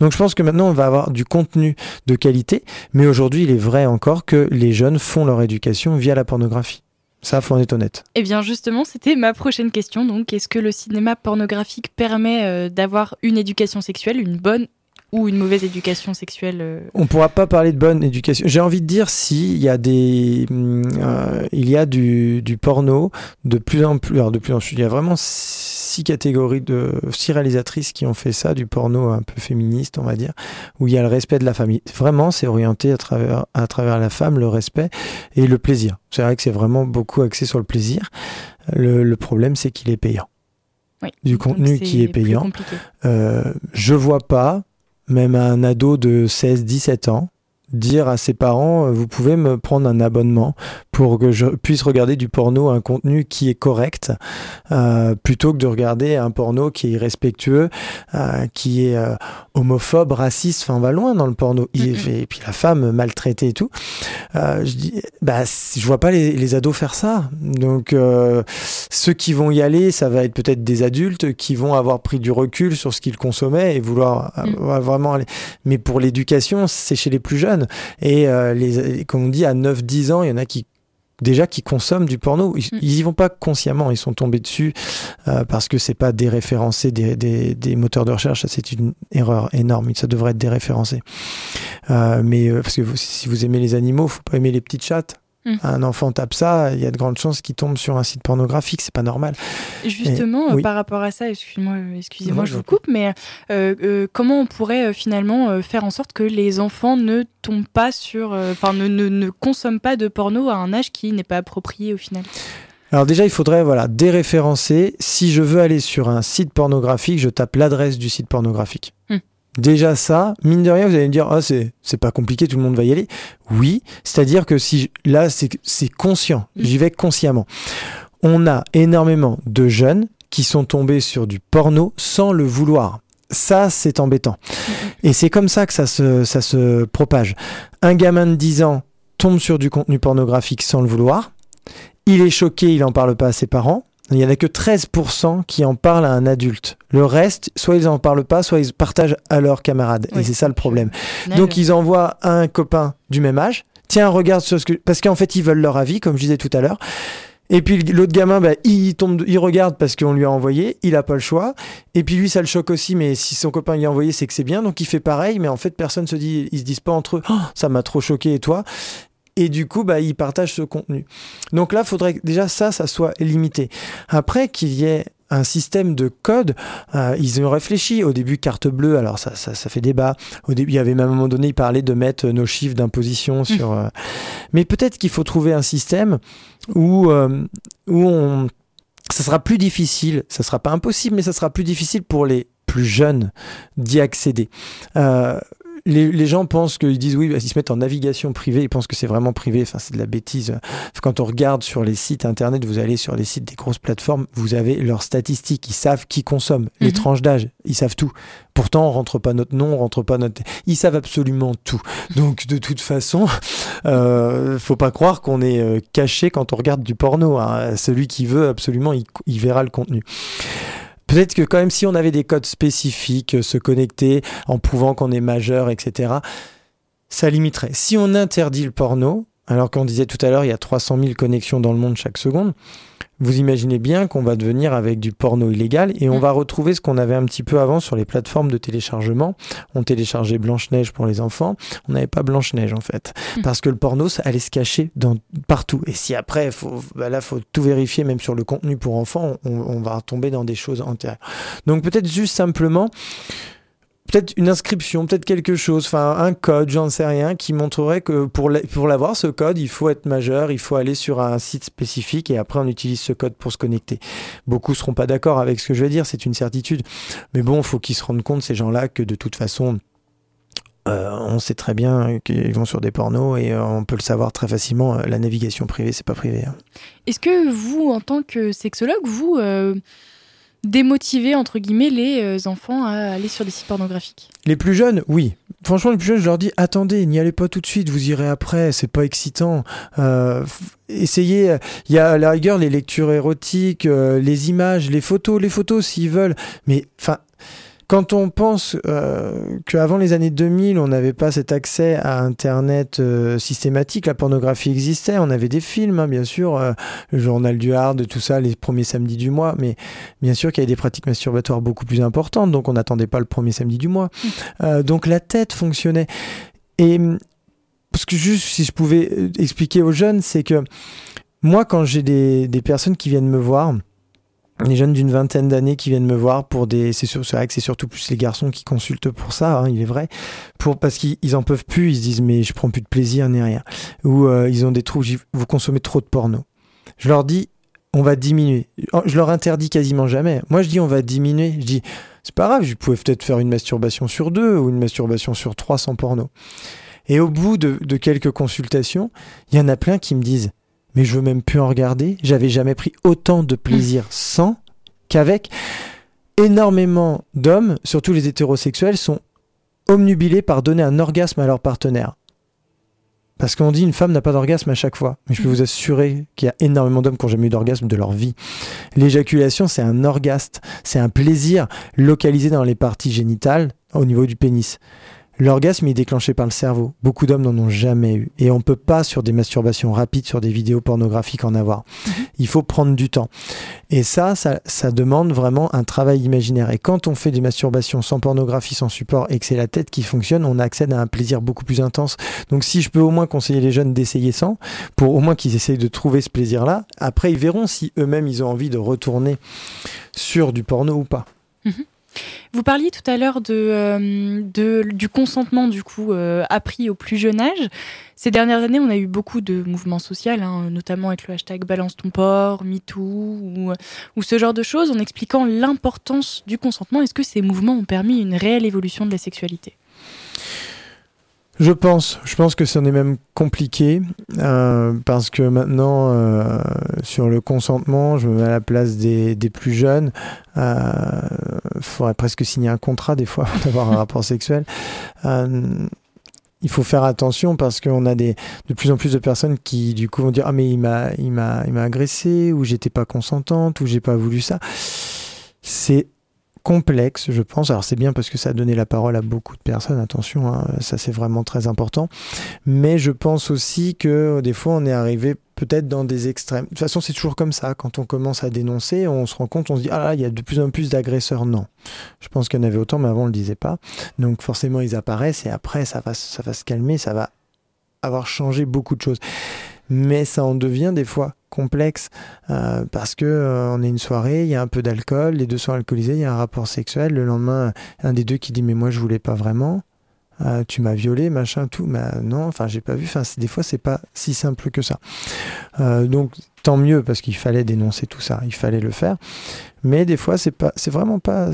Donc je pense que maintenant on va avoir du contenu de qualité, mais aujourd'hui il est vrai encore que les jeunes font leur éducation via la pornographie. Ça, faut en être honnête. Eh bien, justement, c'était ma prochaine question. Donc, est-ce que le cinéma pornographique permet euh, d'avoir une éducation sexuelle, une bonne ou une mauvaise éducation sexuelle euh... On pourra pas parler de bonne éducation. J'ai envie de dire si il y a des, euh, il y a du, du, porno de plus en plus, alors de plus en plus, il y a vraiment six catégories de six réalisatrices qui ont fait ça, du porno un peu féministe, on va dire, où il y a le respect de la famille. Vraiment, c'est orienté à travers à travers la femme, le respect et le plaisir. C'est vrai que c'est vraiment beaucoup axé sur le plaisir. Le, le problème, c'est qu'il est payant. Oui. Du contenu qui est payant. Euh, je vois pas même un ado de 16-17 ans, dire à ses parents, vous pouvez me prendre un abonnement pour que je puisse regarder du porno, un contenu qui est correct, euh, plutôt que de regarder un porno qui est irrespectueux, euh, qui est euh, homophobe, raciste, enfin on va loin dans le porno. Mm -hmm. Et puis la femme maltraitée et tout. Euh, je dis, bah, je vois pas les, les ados faire ça. Donc euh, ceux qui vont y aller, ça va être peut-être des adultes qui vont avoir pris du recul sur ce qu'ils consommaient et vouloir mm. vraiment aller. Mais pour l'éducation, c'est chez les plus jeunes. Et euh, les, comme on dit, à 9-10 ans, il y en a qui déjà qui consomment du porno. Ils, mm. ils y vont pas consciemment, ils sont tombés dessus euh, parce que c'est pas déréférencé des, des, des, moteurs de recherche. Ça, c'est une erreur énorme. Ça devrait être déréférencé. Euh, mais euh, parce que vous, si vous aimez les animaux, faut pas aimer les petites chattes. Mmh. Un enfant tape ça, il y a de grandes chances qu'il tombe sur un site pornographique, c'est pas normal. Justement, Et, oui. par rapport à ça, excusez-moi, excusez-moi, je vous coupe, mais euh, euh, comment on pourrait euh, finalement faire en sorte que les enfants ne tombent pas sur, enfin, ne, ne, ne consomment pas de porno à un âge qui n'est pas approprié au final? Alors déjà, il faudrait voilà déréférencer. Si je veux aller sur un site pornographique, je tape l'adresse du site pornographique. Déjà ça, mine de rien, vous allez me dire, oh, c'est, c'est pas compliqué, tout le monde va y aller. Oui, c'est-à-dire que si là, c'est, c'est conscient, j'y vais consciemment. On a énormément de jeunes qui sont tombés sur du porno sans le vouloir. Ça, c'est embêtant. Et c'est comme ça que ça se, ça se propage. Un gamin de 10 ans tombe sur du contenu pornographique sans le vouloir. Il est choqué, il en parle pas à ses parents. Il n'y en a que 13% qui en parlent à un adulte. Le reste, soit ils en parlent pas, soit ils partagent à leurs camarades. Oui. Et c'est ça le problème. Donc ils envoient à un copain du même âge. Tiens, regarde ce que... Parce qu'en fait, ils veulent leur avis, comme je disais tout à l'heure. Et puis l'autre gamin, bah, il tombe, il regarde parce qu'on lui a envoyé, il a pas le choix. Et puis lui, ça le choque aussi, mais si son copain lui a envoyé, c'est que c'est bien, donc il fait pareil. Mais en fait, personne se dit, ils se disent pas entre eux, Oh, ça m'a trop choqué et toi? Et du coup, bah, ils partagent ce contenu. Donc là, il faudrait que déjà ça, ça soit limité. Après, qu'il y ait un système de code, euh, ils ont réfléchi. Au début, carte bleue, alors ça, ça, ça fait débat. Au début, il y avait même à un moment donné, ils parlaient de mettre nos chiffres d'imposition sur. euh, Mais peut-être qu'il faut trouver un système où, euh, où on. Ça sera plus difficile, ça sera pas impossible, mais ça sera plus difficile pour les plus jeunes d'y accéder. Euh, les, les gens pensent qu'ils disent oui, bah, ils se mettent en navigation privée, ils pensent que c'est vraiment privé. Enfin, c'est de la bêtise. Quand on regarde sur les sites internet, vous allez sur les sites des grosses plateformes, vous avez leurs statistiques. Ils savent qui consomme, les Mhm. tranches d'âge, ils savent tout. Pourtant, on rentre pas notre nom, on rentre pas notre. Ils savent absolument tout. Donc, de toute façon, euh, faut pas croire qu'on est euh, caché quand on regarde du porno. hein. Celui qui veut absolument, il, il verra le contenu. Peut-être que quand même si on avait des codes spécifiques, euh, se connecter en prouvant qu'on est majeur, etc., ça limiterait. Si on interdit le porno, alors qu'on disait tout à l'heure, il y a 300 000 connexions dans le monde chaque seconde, vous imaginez bien qu'on va devenir avec du porno illégal et on Mm. va retrouver ce qu'on avait un petit peu avant sur les plateformes de téléchargement. On téléchargeait Blanche-Neige pour les enfants, on n'avait pas Blanche-Neige en fait. Mm. Parce que le porno, ça allait se cacher dans, partout. Et si après, faut, bah là, faut tout vérifier, même sur le contenu pour enfants, on, on va tomber dans des choses antérieures. Donc peut-être juste simplement, peut-être une inscription, peut-être quelque chose, enfin un code, j'en sais rien, qui montrerait que pour la- pour l'avoir ce code, il faut être majeur, il faut aller sur un site spécifique et après on utilise ce code pour se connecter. Beaucoup seront pas d'accord avec ce que je vais dire, c'est une certitude. Mais bon, faut qu'ils se rendent compte ces gens-là que de toute façon. euh, on sait très bien qu'ils vont sur des pornos et euh, on peut le savoir très facilement. euh, La navigation privée, c'est pas privé. hein. Est-ce que vous, en tant que sexologue, vous démotivez entre guillemets les euh, enfants à aller sur des sites pornographiques Les plus jeunes, oui. Franchement, les plus jeunes, je leur dis attendez, n'y allez pas tout de suite, vous irez après, c'est pas excitant. Euh, essayez, il y a à la rigueur les lectures érotiques, euh, les images, les photos, les photos s'ils veulent. Mais enfin, quand on pense euh, qu'avant les années 2000, on n'avait pas cet accès à Internet euh, systématique, la pornographie existait, on avait des films, hein, bien sûr, euh, le journal du hard, tout ça, les premiers samedis du mois, mais bien sûr qu'il y avait des pratiques masturbatoires beaucoup plus importantes, donc on n'attendait pas le premier samedi du mois. Euh, donc la tête fonctionnait. Et hum, parce que juste si je pouvais euh, expliquer aux jeunes, c'est que moi, quand j'ai des, des personnes qui viennent me voir, des jeunes d'une vingtaine d'années qui viennent me voir pour des. C'est vrai que c'est surtout plus les garçons qui consultent pour ça, hein, il est vrai. Pour, parce qu'ils ils en peuvent plus, ils se disent mais je prends plus de plaisir ni rien. Ou euh, ils ont des troubles, vous consommez trop de porno. Je leur dis on va diminuer. Je leur interdis quasiment jamais. Moi je dis on va diminuer. Je dis c'est pas grave, je pouvais peut-être faire une masturbation sur deux ou une masturbation sur trois sans porno. Et au bout de, de quelques consultations, il y en a plein qui me disent Mais je veux même plus en regarder. J'avais jamais pris autant de plaisir sans qu'avec. Énormément d'hommes, surtout les hétérosexuels, sont omnubilés par donner un orgasme à leur partenaire. Parce qu'on dit une femme n'a pas d'orgasme à chaque fois. Mais je peux vous assurer qu'il y a énormément d'hommes qui n'ont jamais eu d'orgasme de leur vie. L'éjaculation, c'est un orgasme, c'est un plaisir localisé dans les parties génitales au niveau du pénis. L'orgasme est déclenché par le cerveau. Beaucoup d'hommes n'en ont jamais eu. Et on ne peut pas, sur des masturbations rapides, sur des vidéos pornographiques, en avoir. Il faut prendre du temps. Et ça, ça, ça demande vraiment un travail imaginaire. Et quand on fait des masturbations sans pornographie, sans support, et que c'est la tête qui fonctionne, on accède à un plaisir beaucoup plus intense. Donc si je peux au moins conseiller les jeunes d'essayer sans, pour au moins qu'ils essayent de trouver ce plaisir-là, après ils verront si eux-mêmes ils ont envie de retourner sur du porno ou pas. Vous parliez tout à l'heure de, euh, du consentement du coup euh, appris au plus jeune âge. Ces dernières années, on a eu beaucoup de mouvements sociaux, hein, notamment avec le hashtag Balance ton porc, MeToo ou, ou ce genre de choses, en expliquant l'importance du consentement. Est-ce que ces mouvements ont permis une réelle évolution de la sexualité? Je pense, je pense que c'en est même compliqué euh, parce que maintenant, euh, sur le consentement, je me mets à la place des, des plus jeunes. Il faudrait presque signer un contrat des fois pour avoir un rapport sexuel. Euh, il faut faire attention parce qu'on a des, de plus en plus de personnes qui du coup vont dire ah mais il m'a il m'a il m'a agressé ou j'étais pas consentante ou j'ai pas voulu ça. C'est complexe, je pense. Alors c'est bien parce que ça a donné la parole à beaucoup de personnes, attention, hein, ça c'est vraiment très important. Mais je pense aussi que des fois on est arrivé peut-être dans des extrêmes. De toute façon, c'est toujours comme ça. Quand on commence à dénoncer, on se rend compte, on se dit ah là, il y a de plus en plus d'agresseurs. Non, je pense qu'il y en avait autant, mais avant on le disait pas. Donc forcément, ils apparaissent et après, ça va, ça va se calmer, ça va avoir changé beaucoup de choses. Mais ça en devient des fois complexe euh, parce que euh, on est une soirée, il y a un peu d'alcool, les deux sont alcoolisés, il y a un rapport sexuel. Le lendemain, un des deux qui dit mais moi je voulais pas vraiment. Euh, tu m'as violé, machin, tout. Mais non, enfin, j'ai pas vu. Enfin, des fois, c'est pas si simple que ça. donc, tant mieux parce qu'il fallait dénoncer tout ça, il fallait le faire. Mais des fois, c'est pas, c'est vraiment pas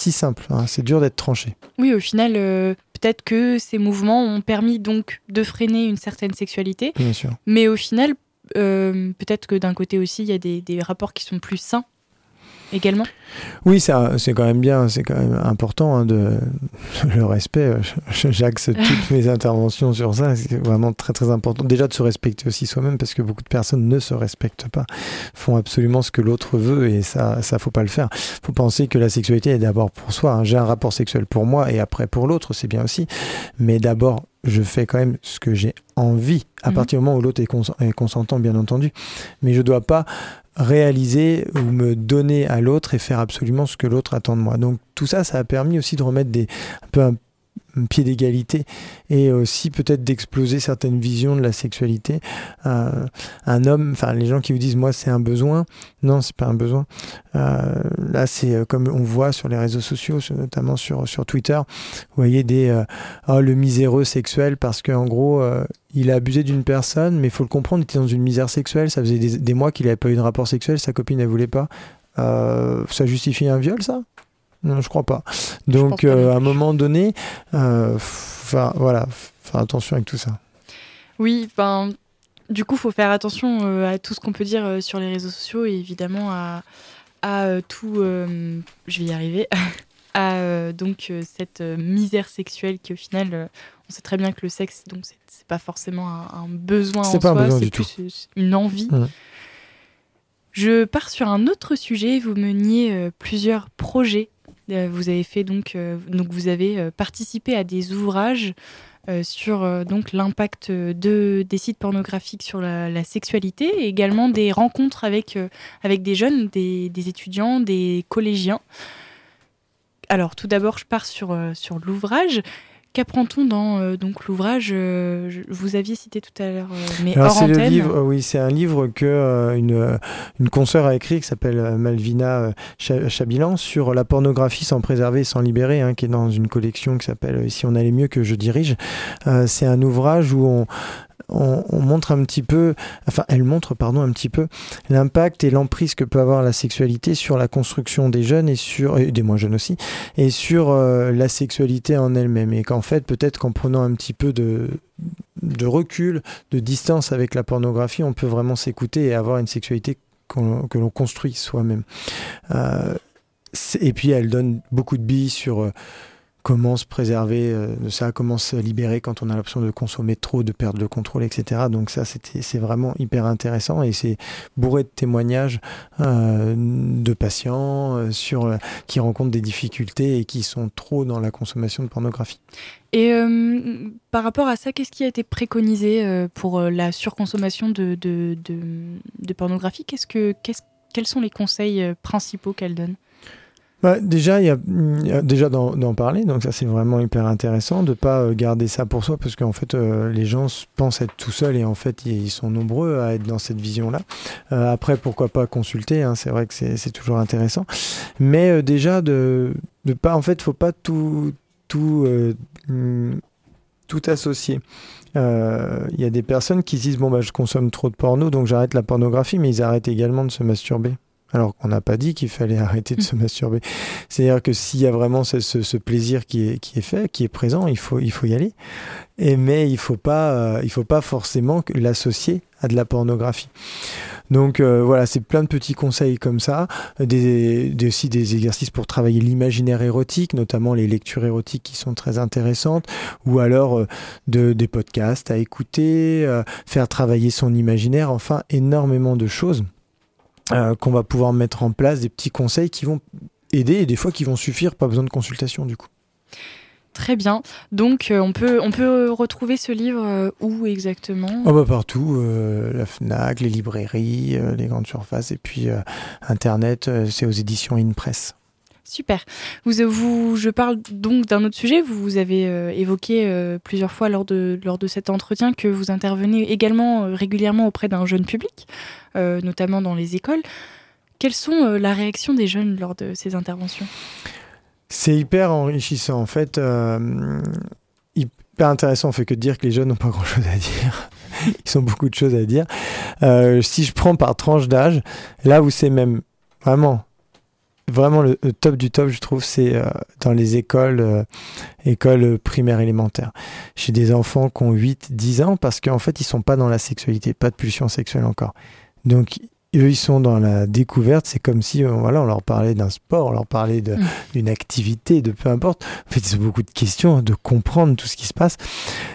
si simple. Hein. C'est dur d'être tranché. Oui, au final, peut-être que ces mouvements ont permis donc de freiner une certaine sexualité. Bien sûr. Mais au final, euh, peut-être que d'un côté aussi, il y a des, des, rapports qui sont plus sains également? Oui, ça, c'est quand même bien, c'est quand même important hein, de le respect. J'axe toutes mes interventions sur ça. C'est vraiment très très important. Déjà de se respecter aussi soi-même parce que beaucoup de personnes ne se respectent pas, font absolument ce que l'autre veut et ça, ça faut pas le faire. Faut penser que la sexualité est d'abord pour soi. Hein. J'ai un rapport sexuel pour moi et après pour l'autre, c'est bien aussi. Mais d'abord je fais quand même ce que j'ai envie, à mhm. partir du moment où l'autre est, consentant, bien entendu. Mais je ne dois pas réaliser ou me donner à l'autre et faire absolument ce que l'autre attend de moi. Donc tout ça, ça a permis aussi de remettre des, un peu un pied d'égalité et aussi peut-être d'exploser certaines visions de la sexualité. Euh, un homme, enfin les gens qui vous disent moi c'est un besoin, non c'est pas un besoin. Euh, là c'est euh, comme on voit sur les réseaux sociaux, notamment sur sur Twitter, vous voyez des oh, le miséreux sexuel parce qu'en gros il a abusé d'une personne, mais il faut le comprendre, il était dans une misère sexuelle, ça faisait des, des mois qu'il n'avait pas eu de rapport sexuel, sa copine ne voulait pas. ça justifie un viol ça? Non, je crois pas. Donc, euh, à un moment donné, euh, voilà, faire attention avec tout ça. Oui, ben, du coup, il faut faire attention euh, à tout ce qu'on peut dire sur les réseaux sociaux et évidemment à, à tout, je vais y arriver, à donc cette misère sexuelle qui au final, on sait très bien que le sexe, donc c'est pas forcément un, besoin en pas soi, c'est plus une envie. Je pars sur un autre sujet. Vous meniez plusieurs projets euh, vous avez fait donc, euh, donc vous avez euh, participé à des ouvrages sur donc l'impact de, des sites pornographiques sur la, sexualité et également des rencontres avec, avec des jeunes, des, des, étudiants, des collégiens. Alors tout d'abord, je pars sur, sur l'ouvrage. Qu'apprend-on dans euh, donc l'ouvrage euh, Vous aviez cité tout à l'heure, euh, mais hors c'est le livre, oui, c'est un livre que une une consoeur a écrit qui s'appelle Malvina Chabilan sur la pornographie sans préserver et sans libérer, hein, qui est dans une collection qui s'appelle Si on allait mieux que je dirige. c'est un ouvrage où on on, montre un petit peu, enfin, elle montre, pardon, un petit peu l'impact et l'emprise que peut avoir la sexualité sur la construction des jeunes et sur, des moins jeunes aussi, et sur euh, la sexualité en elle-même. Et qu'en fait, peut-être qu'en prenant un petit peu de, de recul, de distance avec la pornographie, on peut vraiment s'écouter et avoir une sexualité que l'on construit soi-même. Euh, et puis elle donne beaucoup de billes sur euh, comment se préserver euh, de ça, comment se libérer quand on a l'option de consommer trop, de perdre le contrôle, etc. Donc ça, c'est vraiment hyper intéressant et c'est bourré de témoignages euh, de patients euh, sur, qui rencontrent des difficultés et qui sont trop dans la consommation de pornographie. Et par rapport à ça, qu'est-ce qui a été préconisé pour la surconsommation de, pornographie? Quels sont les conseils principaux qu'elle donne? Bah, déjà, il y, a, déjà d'en parler, donc ça c'est vraiment hyper intéressant de pas euh, garder ça pour soi parce qu'en fait euh, les gens pensent être tout seuls et en fait ils sont nombreux à être dans cette vision-là. Euh, après, pourquoi pas consulter, hein, c'est vrai que c'est toujours intéressant, mais déjà de ne pas, en fait, faut pas tout tout mm, tout associer. Il y a des personnes qui disent bon bah je consomme trop de porno donc j'arrête la pornographie, mais ils arrêtent également de se masturber. Alors qu'on n'a pas dit qu'il fallait arrêter de se masturber. C'est-à-dire que s'il y a vraiment ce, plaisir qui est, qui est, fait, qui est présent, il faut, il faut y aller. Et, mais il ne faut, pas, euh, il faut pas forcément l'associer à de la pornographie. Donc euh, voilà, c'est plein de petits conseils comme ça, des, aussi des exercices pour travailler l'imaginaire érotique, notamment les lectures érotiques qui sont très intéressantes, ou alors euh, de, des podcasts à écouter, faire travailler son imaginaire, enfin énormément de choses. Euh, qu'on va pouvoir mettre en place, des petits conseils qui vont aider et des fois qui vont suffire, pas besoin de consultation du coup. Très bien. Donc, on, peut, on peut retrouver ce livre où exactement? Oh bah Partout, la FNAC, les librairies, les grandes surfaces, et puis Internet, c'est aux éditions InPress. Super. Vous, je parle donc d'un autre sujet. Vous, vous avez évoqué plusieurs fois lors de, lors de cet entretien que vous intervenez également régulièrement auprès d'un jeune public, notamment dans les écoles. Quelles sont la réaction des jeunes lors de ces interventions? C'est hyper enrichissant. En fait, euh, hyper intéressant. On fait que de dire que les jeunes n'ont pas grand-chose à dire. Ils ont beaucoup de choses à dire. Euh, si je prends par tranche d'âge, là où c'est même vraiment, vraiment le, top du top, je trouve, c'est euh, dans les écoles, écoles primaires élémentaires. J'ai des enfants qui ont 8, 10 ans parce qu'en fait, ils sont pas dans la sexualité, pas de pulsion sexuelle encore. Donc, eux, ils sont dans la découverte. C'est comme si euh, voilà, on leur parlait d'un sport, on leur parlait mm. d'une activité, de peu importe. En fait, ils ont beaucoup de questions, de comprendre tout ce qui se passe.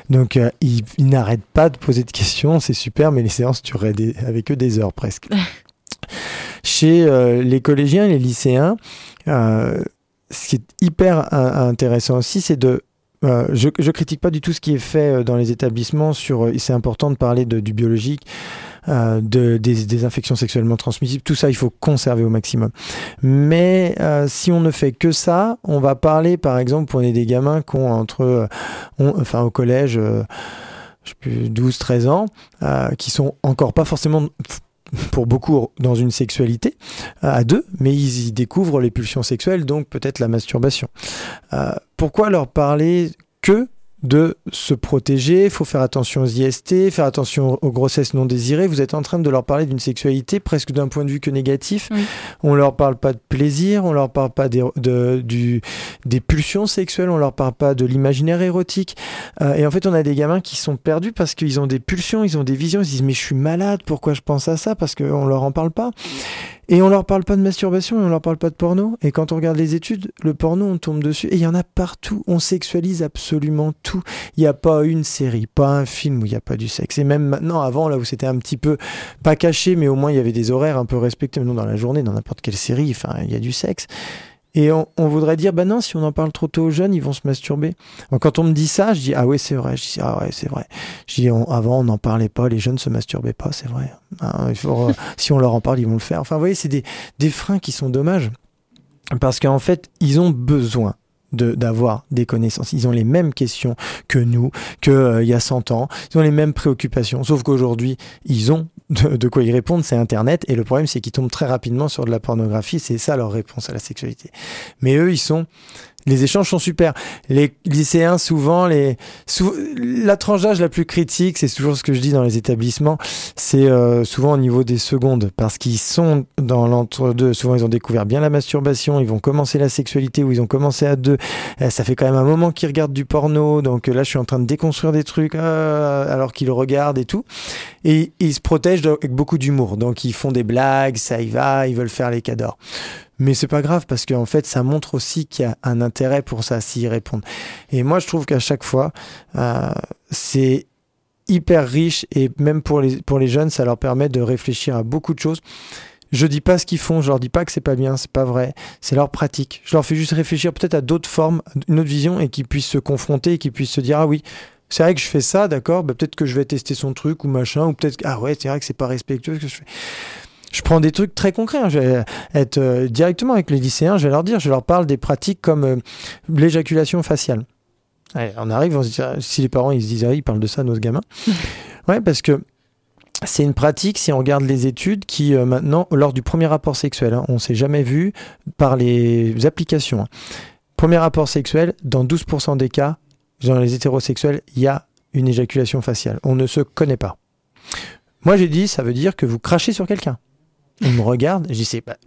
Donc, euh, ils, n'arrêtent pas de poser de questions. C'est super, mais les séances dureraient avec eux des heures presque. Chez euh, les collégiens les lycéens, ce qui est hyper intéressant aussi, c'est de je, je critique pas du tout ce qui est fait dans les établissements sur. c'est important de parler du biologique, euh, de, des, infections sexuellement transmissibles. Tout ça, il faut conserver au maximum. Mais euh, si on ne fait que ça, on va parler, par exemple, pour des gamins qui ont entre, euh, enfin au collège, je sais plus, 12, 13 ans, qui sont encore pas forcément pour beaucoup dans une sexualité à deux, mais ils y découvrent les pulsions sexuelles, donc peut-être la masturbation. pourquoi leur parler que de se protéger, il faut faire attention aux IST, faire attention aux grossesses non désirées. Vous êtes en train de leur parler d'une sexualité presque d'un point de vue que négatif. On leur parle pas de plaisir, on leur parle pas des, de, du, des pulsions sexuelles, on leur parle pas de l'imaginaire érotique. Euh, et en fait, on a des gamins qui sont perdus parce qu'ils ont des pulsions, ils ont des visions, ils se disent mais je suis malade, pourquoi je pense à ça? Parce qu'on leur en parle pas. Et on leur parle pas de masturbation et on leur parle pas de porno. Et quand on regarde les études, le porno, on tombe dessus. Et il y en a partout. On sexualise absolument tout. Il n'y a pas une série, pas un film où il n'y a pas du sexe. Et même maintenant, avant, là où c'était un petit peu pas caché, mais au moins il y avait des horaires un peu respectés. Maintenant, dans la journée, dans n'importe quelle série, enfin, il y a du sexe. Et on, voudrait dire, bah non, si on en parle trop tôt aux jeunes, ils vont se masturber. quand on me dit ça, je dis, ah ouais, c'est vrai. Je dis, ah ouais, c'est vrai. Je dis, avant, on n'en parlait pas, les jeunes se masturbaient pas, c'est vrai. Hein, il faut, si on leur en parle, ils vont le faire. Enfin, vous voyez, c'est des, des freins qui sont dommages. Parce qu'en fait, ils ont besoin d'avoir des connaissances. Ils ont les mêmes questions que nous, qu'il euh, y a 100 ans. Ils ont les mêmes préoccupations. Sauf qu'aujourd'hui, ils ont de, quoi y répondre, c'est Internet. Et le problème, c'est qu'ils tombent très rapidement sur de la pornographie. C'est ça leur réponse à la sexualité. Mais eux, ils sont les échanges sont super. Les lycéens, souvent, les, la tranche d'âge la plus critique, c'est toujours ce que je dis dans les établissements, c'est euh, souvent au niveau des secondes, parce qu'ils sont dans l'entre-deux. Souvent, ils ont découvert bien la masturbation, ils vont commencer la sexualité ou ils ont commencé à deux. Euh, ça fait quand même un moment qu'ils regardent du porno, donc là, je suis en train de déconstruire des trucs euh, alors qu'ils regardent et tout. Et ils se protègent avec beaucoup d'humour, donc ils font des blagues, ça y va, ils veulent faire les cadors. Mais c'est pas grave parce qu'en fait, ça montre aussi qu'il y a un intérêt pour ça s'y répondre. Et moi, je trouve qu'à chaque fois, euh, c'est hyper riche et même pour les, pour les jeunes, ça leur permet de réfléchir à beaucoup de choses. Je dis pas ce qu'ils font, je leur dis pas que c'est pas bien, c'est pas vrai, c'est leur pratique. Je leur fais juste réfléchir peut-être à d'autres formes, une autre vision et qu'ils puissent se confronter et qu'ils puissent se dire ah oui, c'est vrai que je fais ça, d'accord, bah, peut-être que je vais tester son truc ou machin, ou peut-être ah ouais, c'est vrai que c'est pas respectueux ce que je fais je prends des trucs très concrets. Hein. Je vais être euh, directement avec les lycéens, je vais leur dire, je leur parle des pratiques comme euh, l'éjaculation faciale. on arrive, on se dit, ah, si les parents ils se disent, ah, ils parlent de ça, nos gamins. ouais, parce que c'est une pratique, si on regarde les études, qui euh, maintenant, lors du premier rapport sexuel, hein, on ne s'est jamais vu par les applications. Hein. Premier rapport sexuel, dans 12% des cas, dans les hétérosexuels, il y a une éjaculation faciale. On ne se connaît pas. Moi, j'ai dit, ça veut dire que vous crachez sur quelqu'un. Il me regarde, je dis c'est pas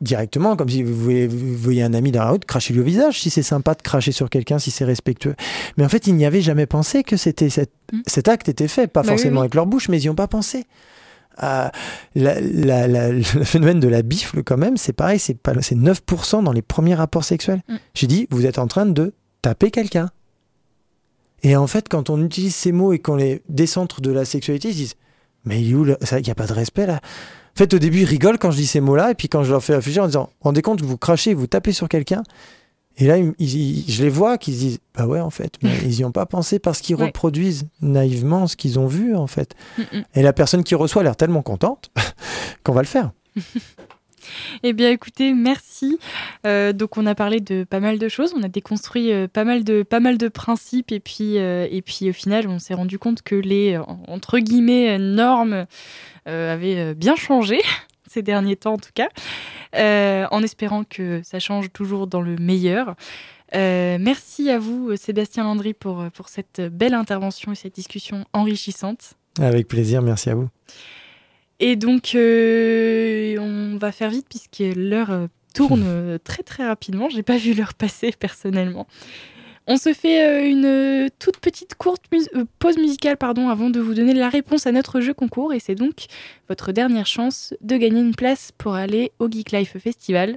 directement, comme si vous voyez, un ami dans la route, crachez-lui au visage, si c'est sympa de cracher sur quelqu'un, si c'est respectueux. Mais en fait, ils n'y avaient jamais pensé que c'était mm. cet acte était fait, pas bah forcément avec leur bouche, mais ils n'y ont pas pensé. Euh, le phénomène de la bifle, quand même, c'est pareil, c'est 9% dans les premiers rapports sexuels. Mm. J'ai dit, vous êtes en train de taper quelqu'un. Et en fait, quand on utilise ces mots et qu'on les décentre de la sexualité, ils se disent, mais il n'y a pas de respect là en fait, au début, ils rigolent quand je dis ces mots-là, et puis quand je leur fais réfléchir en disant Rendez compte que vous crachez, vous tapez sur quelqu'un, Et là, ils- ils- je les vois qui se disent Bah ouais, en fait, mais ils n'y ont pas pensé parce qu'ils Ouais. reproduisent naïvement ce qu'ils ont vu, en fait. Mm, mm. Et la personne qui reçoit a l'air tellement contente qu'on va le faire. Eh bien, écoutez, merci. Euh, donc, on a parlé de pas mal de choses, on a déconstruit euh, pas mal de pas mal de principes, et puis euh, et puis au final, on s'est rendu compte que les entre guillemets normes avaient bien changé ces derniers temps, en tout cas, en espérant que ça change toujours dans le meilleur. Merci à vous, Sébastien Landry, pour, pour cette belle intervention et cette discussion enrichissante. Avec plaisir, merci à vous. Et donc, euh, on va faire vite puisque l'heure euh, tourne euh, très très rapidement. J'ai pas vu l'heure passer personnellement. On se fait une toute petite courte mus- pause musicale pardon, avant de vous donner la réponse à notre jeu concours. Et c'est donc votre dernière chance de gagner une place pour aller au Geek Life Festival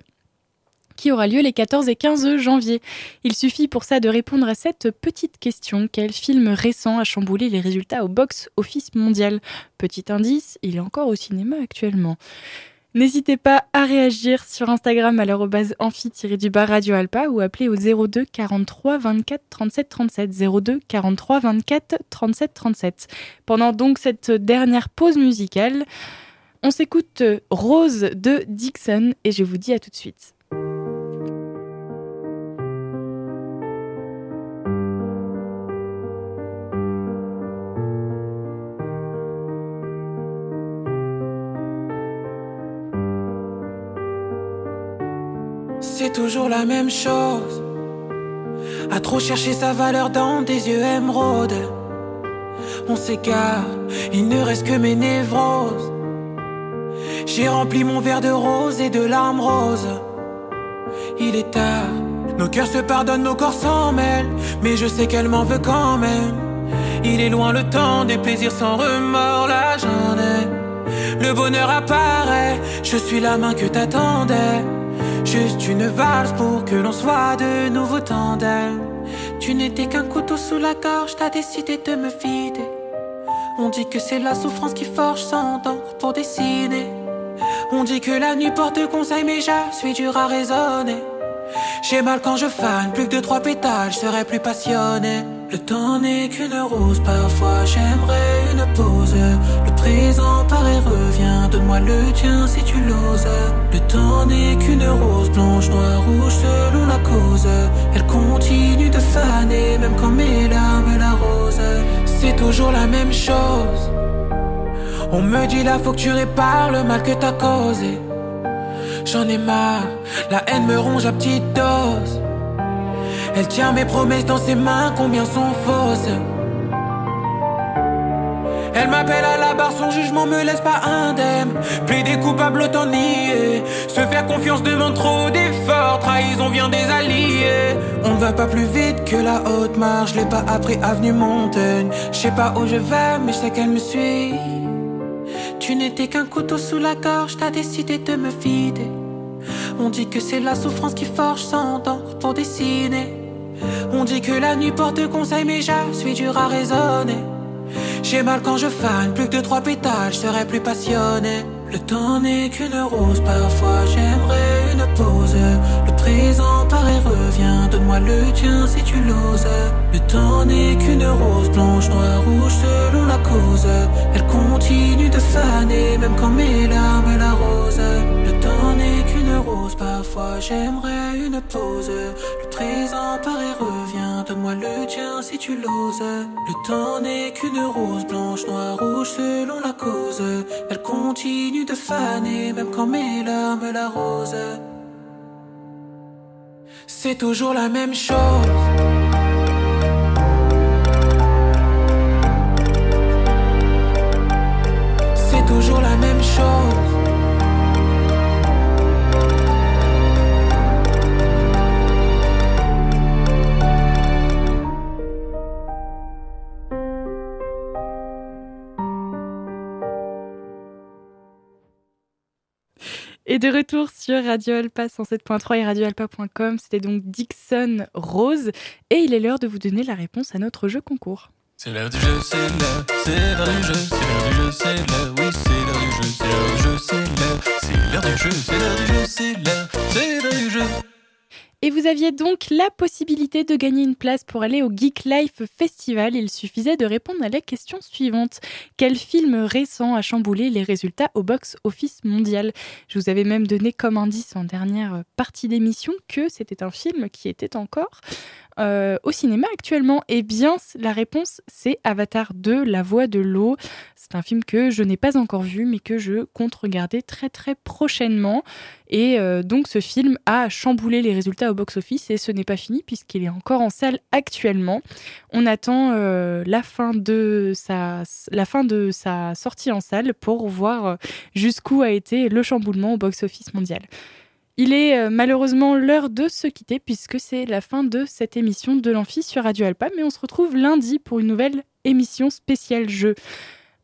qui aura lieu les 14 et 15 janvier. Il suffit pour ça de répondre à cette petite question. Quel film récent a chamboulé les résultats au box-office mondial? Petit indice, il est encore au cinéma actuellement. N'hésitez pas à réagir sur Instagram à l'arrobase amphi-du-bas Radio Alpa ou appeler au 02 43 24 37 37 02 43 24 37 37. Pendant donc cette dernière pause musicale, on s'écoute Rose de Dixon et je vous dis à tout de suite. C'est toujours la même chose. À trop chercher sa valeur dans des yeux émeraudes. On s'égare, il ne reste que mes névroses. J'ai rempli mon verre de rose et de larmes roses. Il est tard, nos cœurs se pardonnent, nos corps s'en mêlent. Mais je sais qu'elle m'en veut quand même. Il est loin le temps des plaisirs sans remords, j'en ai. Le bonheur apparaît, je suis la main que t'attendais. Juste une valse pour que l'on soit de nouveau tandem. Tu n'étais qu'un couteau sous la gorge, t'as décidé de me vider. On dit que c'est la souffrance qui forge sans d'encre pour dessiner. On dit que la nuit porte conseil, mais je suis dur à raisonner. J'ai mal quand je fane, plus que trois pétales, je serais plus passionné. Le temps n'est qu'une rose, parfois j'aimerais une pause. Le présent paraît revient, donne-moi le tien si tu l'oses. Le temps n'est qu'une rose, blanche, noire, rouge, selon la cause. Elle continue de faner, même quand mes larmes l'arrosent. C'est toujours la même chose. On me dit là, faut que tu répares le mal que t'as causé. J'en ai marre, la haine me ronge à petite dose. Elle tient mes promesses dans ses mains, combien sont fausses. Elle m'appelle à la barre, son jugement me laisse pas indemne. Plaider coupable, autant nier. Se faire confiance demande trop d'efforts. Trahison vient des alliés. On ne va pas plus vite que la haute marche. L'ai pas appris avenue Montaigne. Je sais pas où je vais, mais je sais qu'elle me suit. Tu n'étais qu'un couteau sous la gorge, t'as décidé de me vider. On dit que c'est la souffrance qui forge sans d'encre pour dessiner. On dit que la nuit porte conseil, mais je suis dur à raisonner. J'ai mal quand je fane, plus que trois pétales, je serais plus passionné. Le temps n'est qu'une rose, parfois j'aimerais une pause. Le présent paraît revient, donne-moi le tien si tu l'oses. Le temps n'est qu'une rose, blanche, noire, rouge, selon la cause. Elle continue de faner, même quand mes larmes l'arrosent. Le temps n'est rose, parfois j'aimerais une pause. Le présent paraît revient, donne-moi le tien si tu l'oses. Le temps n'est qu'une rose, blanche, noire, rouge, selon la cause. Elle continue de faner, même quand mes larmes l'arrosent. C'est toujours la même chose. C'est toujours la même chose. Et de retour sur Radio Alpa 107.3 et radioalpa.com, c'était donc Dixon Rose. Et il est l'heure de vous donner la réponse à notre jeu concours. C'est l'heure du jeu, c'est l'heure, c'est l'heure du jeu, c'est l'heure du jeu, c'est l'heure, oui, c'est l'heure du jeu, c'est l'heure du jeu, c'est l'heure, c'est l'heure du jeu, c'est l'heure du jeu, c'est l'heure, c'est l'heure du jeu. Et vous aviez donc la possibilité de gagner une place pour aller au Geek Life Festival. Il suffisait de répondre à la question suivante. Quel film récent a chamboulé les résultats au box-office mondial? Je vous avais même donné comme indice en dernière partie d'émission que c'était un film qui était encore euh, au cinéma actuellement Eh bien, la réponse, c'est Avatar 2, La Voix de l'eau. C'est un film que je n'ai pas encore vu, mais que je compte regarder très très prochainement. Et euh, donc, ce film a chamboulé les résultats au box-office et ce n'est pas fini puisqu'il est encore en salle actuellement. On attend euh, la, fin de sa, la fin de sa sortie en salle pour voir jusqu'où a été le chamboulement au box-office mondial. Il est euh, malheureusement l'heure de se quitter puisque c'est la fin de cette émission de l'Amphi sur Radio Alpa, mais on se retrouve lundi pour une nouvelle émission spéciale jeu.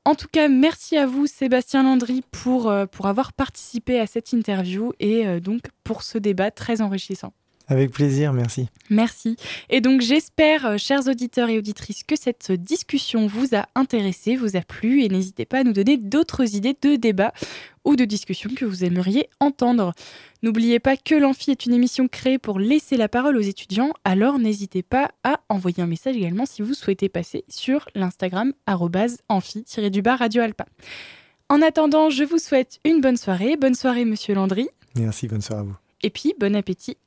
En tout cas, merci à vous Sébastien Landry pour, euh, pour avoir participé à cette interview et euh, donc pour ce débat très enrichissant. Avec plaisir, merci. Merci. Et donc j'espère, chers auditeurs et auditrices, que cette discussion vous a intéressé, vous a plu, et n'hésitez pas à nous donner d'autres idées de débat ou de discussion que vous aimeriez entendre. N'oubliez pas que l'Amphi est une émission créée pour laisser la parole aux étudiants, alors n'hésitez pas à envoyer un message également si vous souhaitez passer sur l'Instagram amphi-du-bas Radio Alpa. En attendant, je vous souhaite une bonne soirée. Bonne soirée, monsieur Landry. Merci, bonne soirée à vous. Et puis, bon appétit,